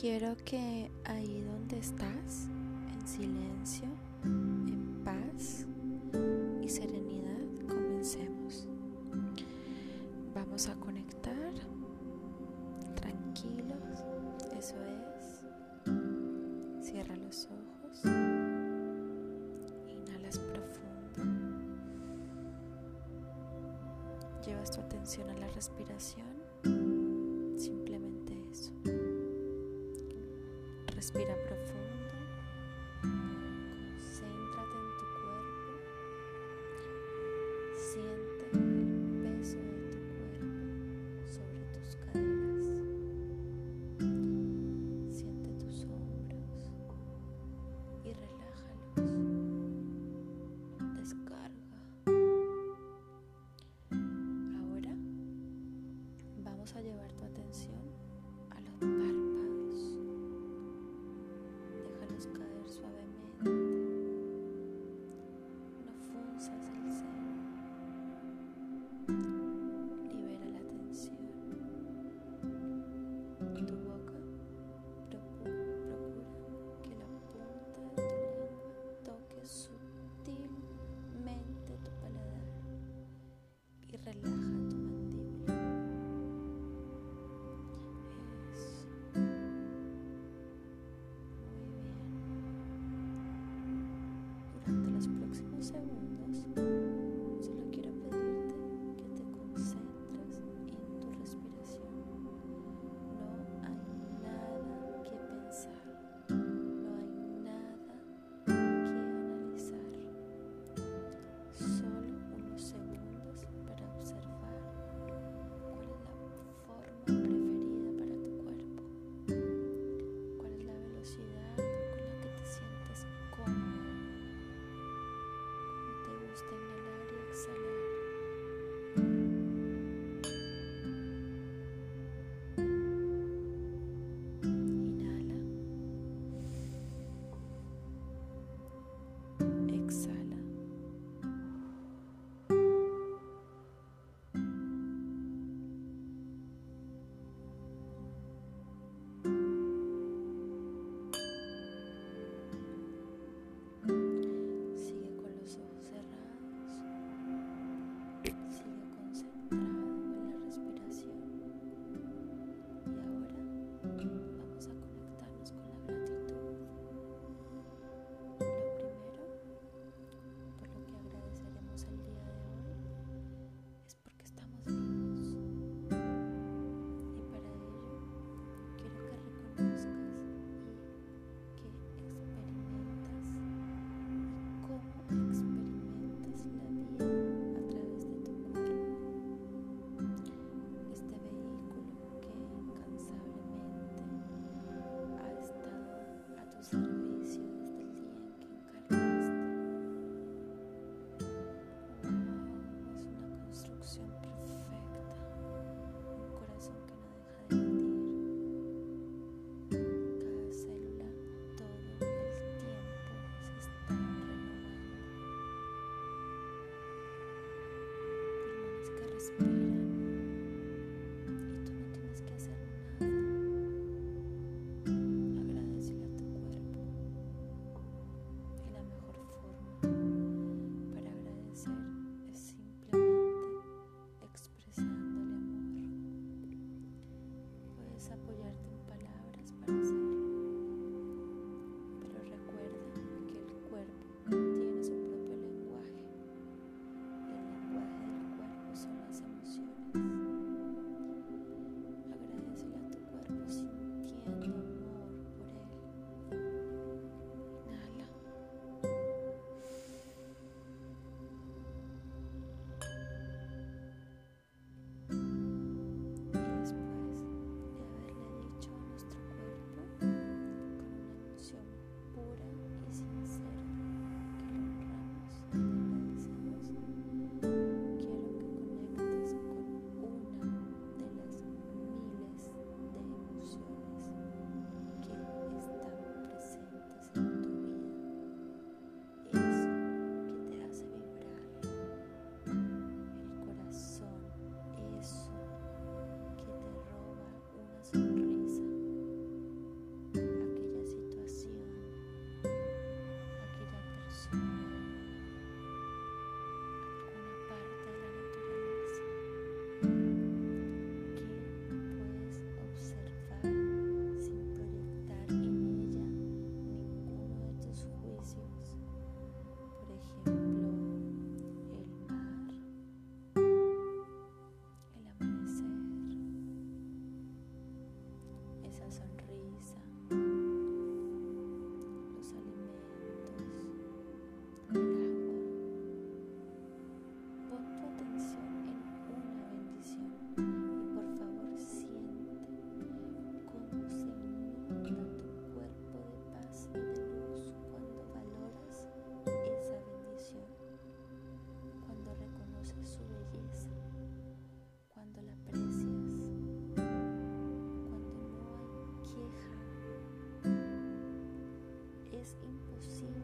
Quiero que ahí donde estás, en silencio, en paz y serenidad, comencemos. Vamos a conectar, tranquilos, eso es. Cierra los ojos, inhalas profundo, llevas tu atención a la respiración. Respira profundo. Concéntrate en tu cuerpo. Siente el peso de tu cuerpo sobre tus caderas. Siente tus hombros y relájalos. Descarga. Ahora vamos a llevar tu atención peace. impulsif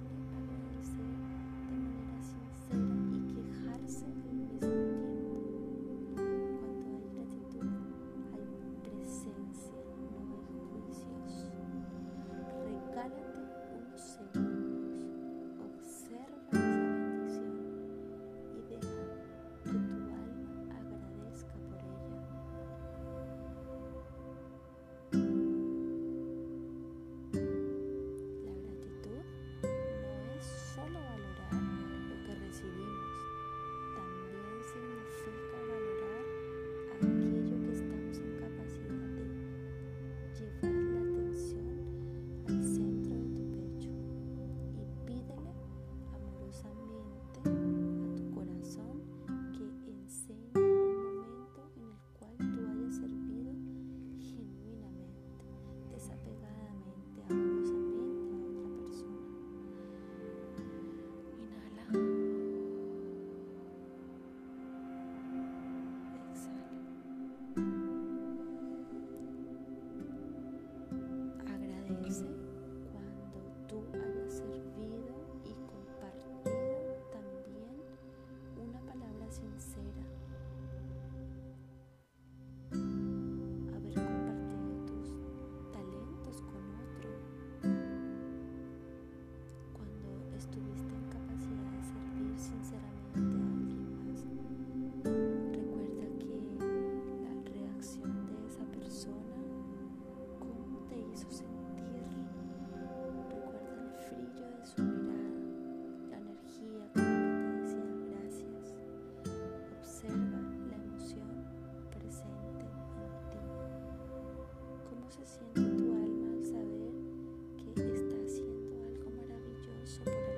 soportar.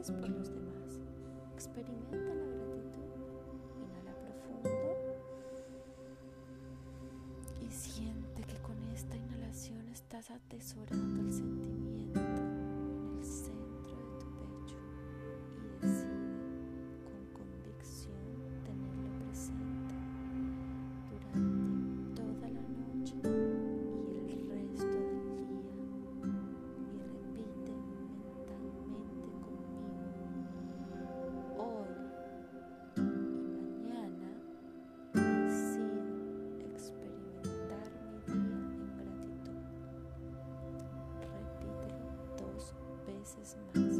Por los demás. Experimenta la gratitud. Inhala profundo. Y siente que con esta inhalación estás atesorando el sentimiento en gratitud